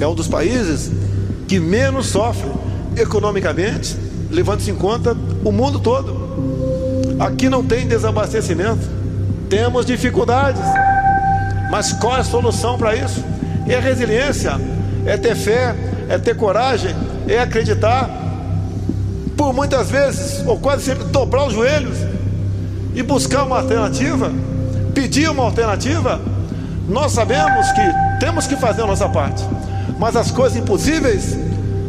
é um dos países que menos sofre economicamente, levando-se em conta o mundo todo. Aqui não tem desabastecimento, temos dificuldades. Mas qual é a solução para isso? É resiliência, é ter fé, é ter coragem, é acreditar. Por muitas vezes, ou quase sempre, dobrar os joelhos e buscar uma alternativa, pedir uma alternativa. Nós sabemos que temos que fazer a nossa parte, mas as coisas impossíveis,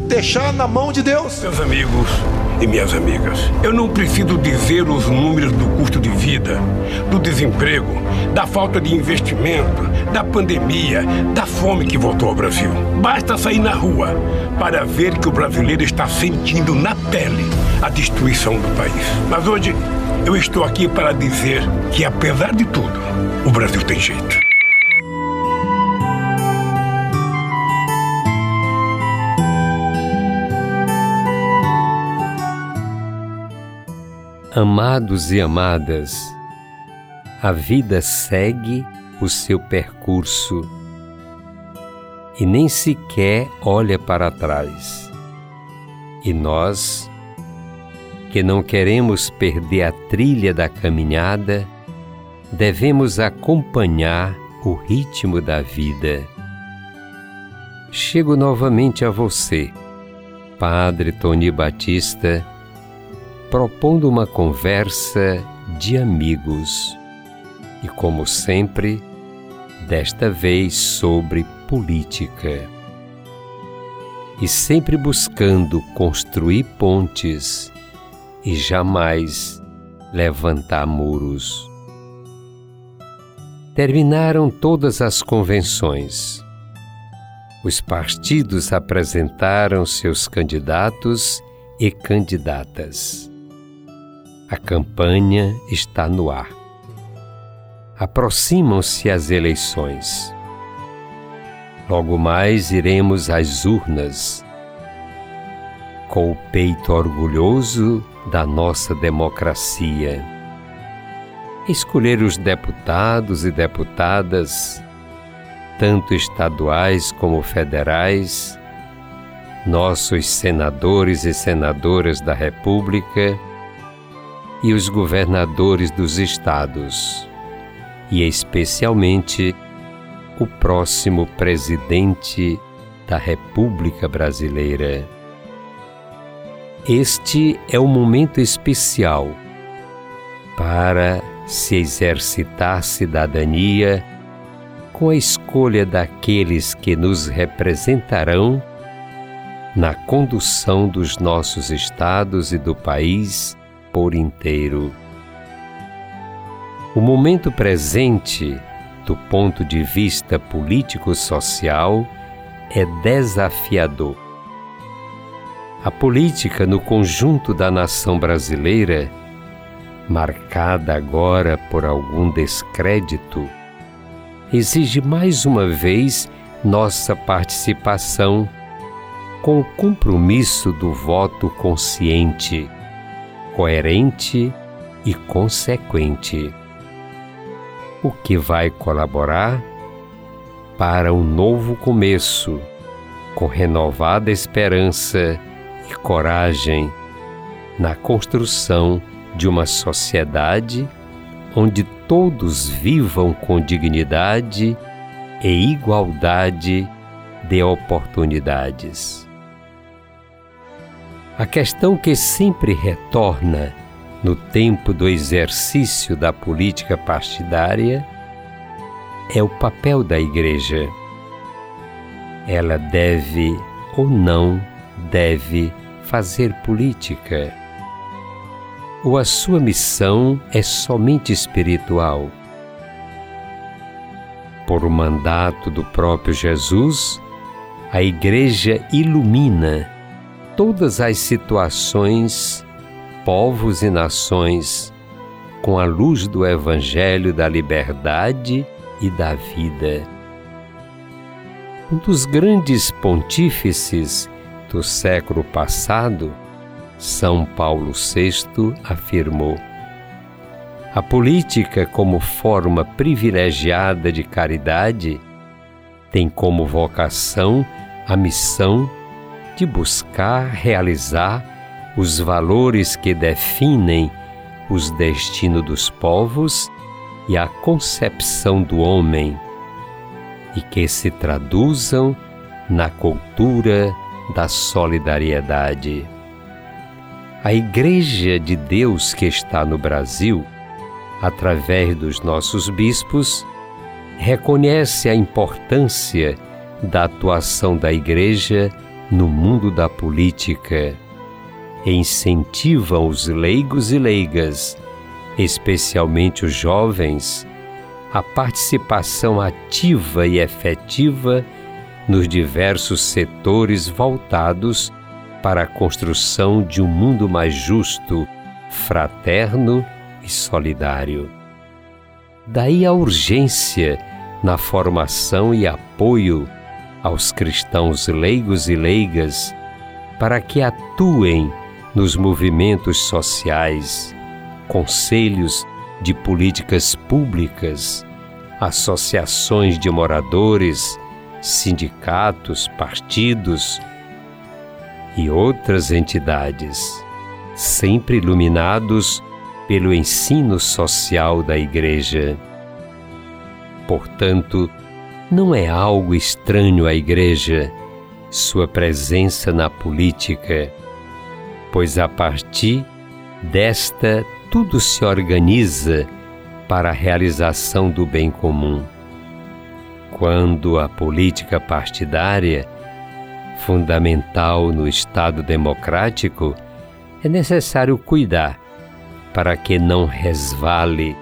deixar na mão de Deus. Meus amigos, e minhas amigas, eu não preciso dizer os números do custo de vida, do desemprego, da falta de investimento, da pandemia, da fome que voltou ao Brasil. Basta sair na rua para ver que o brasileiro está sentindo na pele a destruição do país. Mas hoje eu estou aqui para dizer que, apesar de tudo, o Brasil tem jeito. Amados e amadas, a vida segue o seu percurso e nem sequer olha para trás. E nós, que não queremos perder a trilha da caminhada, devemos acompanhar o ritmo da vida. Chego novamente a você, Padre Tony Batista propondo uma conversa de amigos. E como sempre, desta vez sobre política. E sempre buscando construir pontes e jamais levantar muros. Terminaram todas as convenções. Os partidos apresentaram seus candidatos e candidatas. A campanha está no ar. Aproximam-se as eleições. Logo mais iremos às urnas, com o peito orgulhoso da nossa democracia. Escolher os deputados e deputadas, tanto estaduais como federais, nossos senadores e senadoras da República e os governadores dos estados, e especialmente o próximo presidente da República Brasileira. Este é um momento especial para se exercitar cidadania com a escolha daqueles que nos representarão na condução dos nossos estados e do país por inteiro. O momento presente, do ponto de vista político-social, é desafiador. A política no conjunto da nação brasileira, marcada agora por algum descrédito, exige mais uma vez nossa participação com o compromisso do voto consciente coerente e consequente, o que vai colaborar para um novo começo, com renovada esperança e coragem na construção de uma sociedade onde todos vivam com dignidade e igualdade de oportunidades. A questão que sempre retorna no tempo do exercício da política partidária é o papel da Igreja. Ela deve ou não deve fazer política? Ou a sua missão é somente espiritual? Por mandato do próprio Jesus, a Igreja ilumina todas as situações, povos e nações, com a luz do Evangelho da liberdade e da vida. Um dos grandes pontífices do século passado, São Paulo VI afirmou: a política, como forma privilegiada de caridade, tem como vocação a missão de buscar realizar os valores que definem os destinos dos povos e a concepção do homem, e que se traduzam na cultura da solidariedade. A Igreja de Deus que está no Brasil, através dos nossos bispos, reconhece a importância da atuação da Igreja no mundo da política e incentiva os leigos e leigas, especialmente os jovens, a participação ativa e efetiva nos diversos setores voltados para a construção de um mundo mais justo, fraterno e solidário. Daí a urgência na formação e apoio aos cristãos leigos e leigas para que atuem nos movimentos sociais, conselhos de políticas públicas, associações de moradores, sindicatos, partidos e outras entidades, sempre iluminados pelo ensino social da Igreja. Portanto, não é algo estranho à Igreja sua presença na política, pois a partir desta tudo se organiza para a realização do bem comum. Quando a política partidária, fundamental no Estado democrático, é necessário cuidar para que não resvale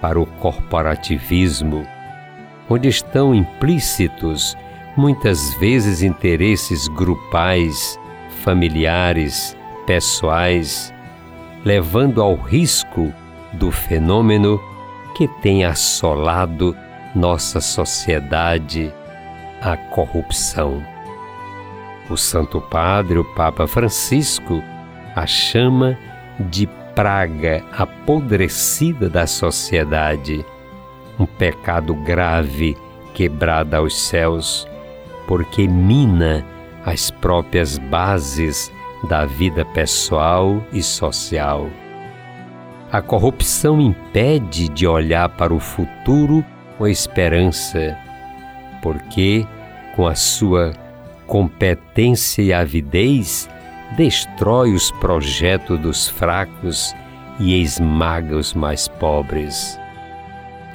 para o corporativismo, onde estão implícitos muitas vezes interesses grupais, familiares, pessoais, levando ao risco do fenômeno que tem assolado nossa sociedade, a corrupção. O Santo Padre, o Papa Francisco, a chama de praga apodrecida da sociedade, um pecado grave quebrado aos céus, porque mina as próprias bases da vida pessoal e social. A corrupção impede de olhar para o futuro com esperança, porque, com a sua competência e avidez, destrói os projetos dos fracos e esmaga os mais pobres.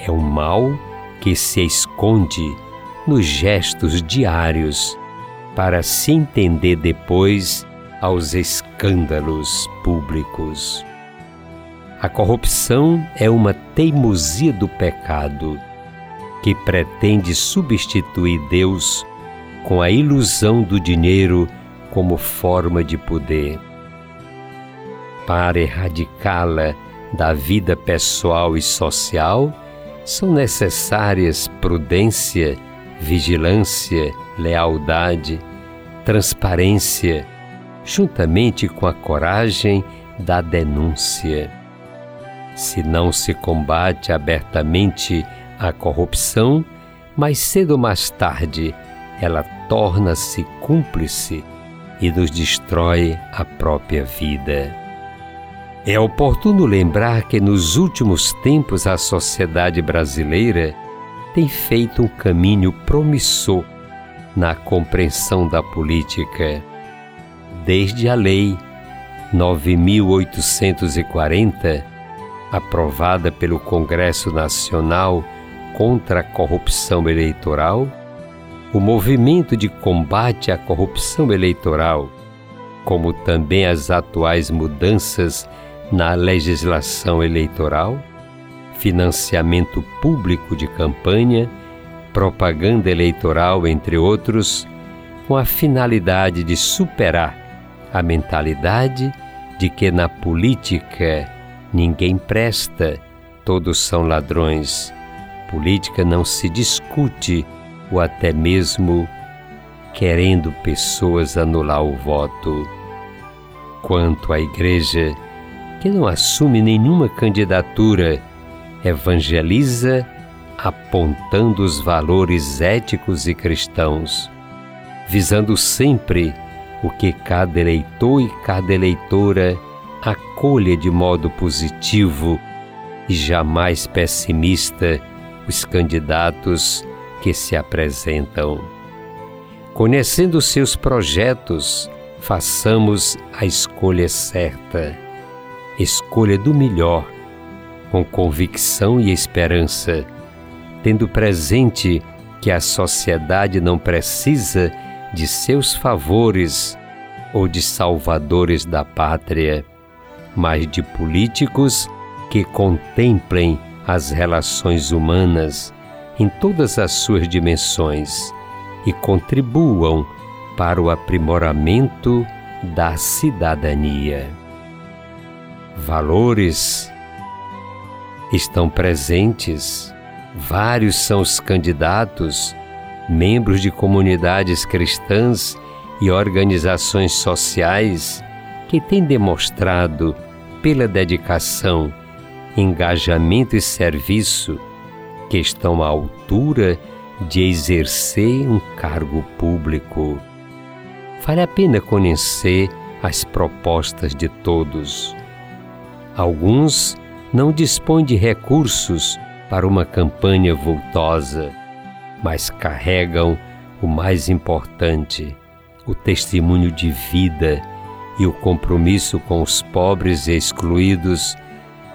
É um mal que se esconde nos gestos diários para se entender depois aos escândalos públicos. A corrupção é uma teimosia do pecado que pretende substituir Deus com a ilusão do dinheiro como forma de poder. Para erradicá-la da vida pessoal e social, são necessárias prudência, vigilância, lealdade, transparência, juntamente com a coragem da denúncia. Se não se combate abertamente a corrupção, mais cedo ou mais tarde ela torna-se cúmplice e nos destrói a própria vida. É oportuno lembrar que nos últimos tempos a sociedade brasileira tem feito um caminho promissor na compreensão da política. Desde a Lei 9840, aprovada pelo Congresso Nacional contra a Corrupção Eleitoral, o movimento de combate à corrupção eleitoral, como também as atuais mudanças na legislação eleitoral, financiamento público de campanha, propaganda eleitoral, entre outros, com a finalidade de superar a mentalidade de que na política Ninguém presta, todos são ladrões. Política não se discute ou até mesmo querendo pessoas anular o voto. Quanto à Igreja, que não assume nenhuma candidatura, evangeliza apontando os valores éticos e cristãos, visando sempre o que cada eleitor e cada eleitora acolha de modo positivo e jamais pessimista os candidatos que se apresentam. Conhecendo seus projetos, façamos a escolha certa, escolha do melhor, com convicção e esperança, tendo presente que a sociedade não precisa de seus favores ou de salvadores da pátria, mas de políticos que contemplem as relações humanas em todas as suas dimensões e contribuam para o aprimoramento da cidadania. Valores estão presentes, vários são os candidatos, membros de comunidades cristãs e organizações sociais que têm demonstrado, pela dedicação, engajamento e serviço, que estão à altura de exercer um cargo público. Vale a pena conhecer as propostas de todos. Alguns não dispõem de recursos para uma campanha vultosa, mas carregam o mais importante, o testemunho de vida e o compromisso com os pobres e excluídos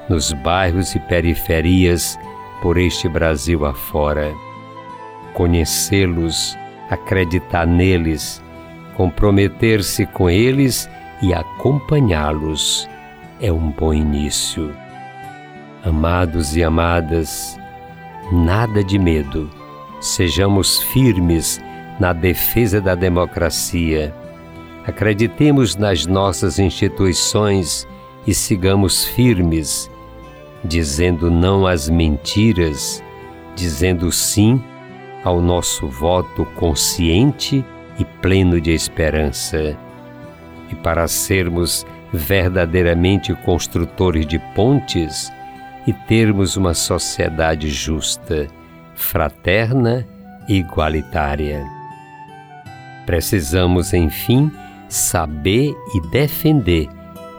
nos bairros e periferias por este Brasil afora. Conhecê-los, acreditar neles, comprometer-se com eles e acompanhá-los é um bom início. Amados e amadas, nada de medo, sejamos firmes na defesa da democracia. Acreditemos nas nossas instituições e sigamos firmes dizendo não às mentiras, dizendo sim ao nosso voto consciente e pleno de esperança. E para sermos verdadeiramente construtores de pontes e termos uma sociedade justa, fraterna e igualitária. Precisamos, enfim, saber e defender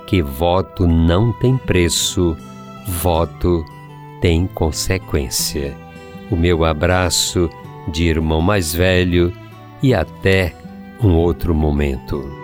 que voto não tem preço voto tem consequência. O meu abraço de irmão mais velho e até um outro momento.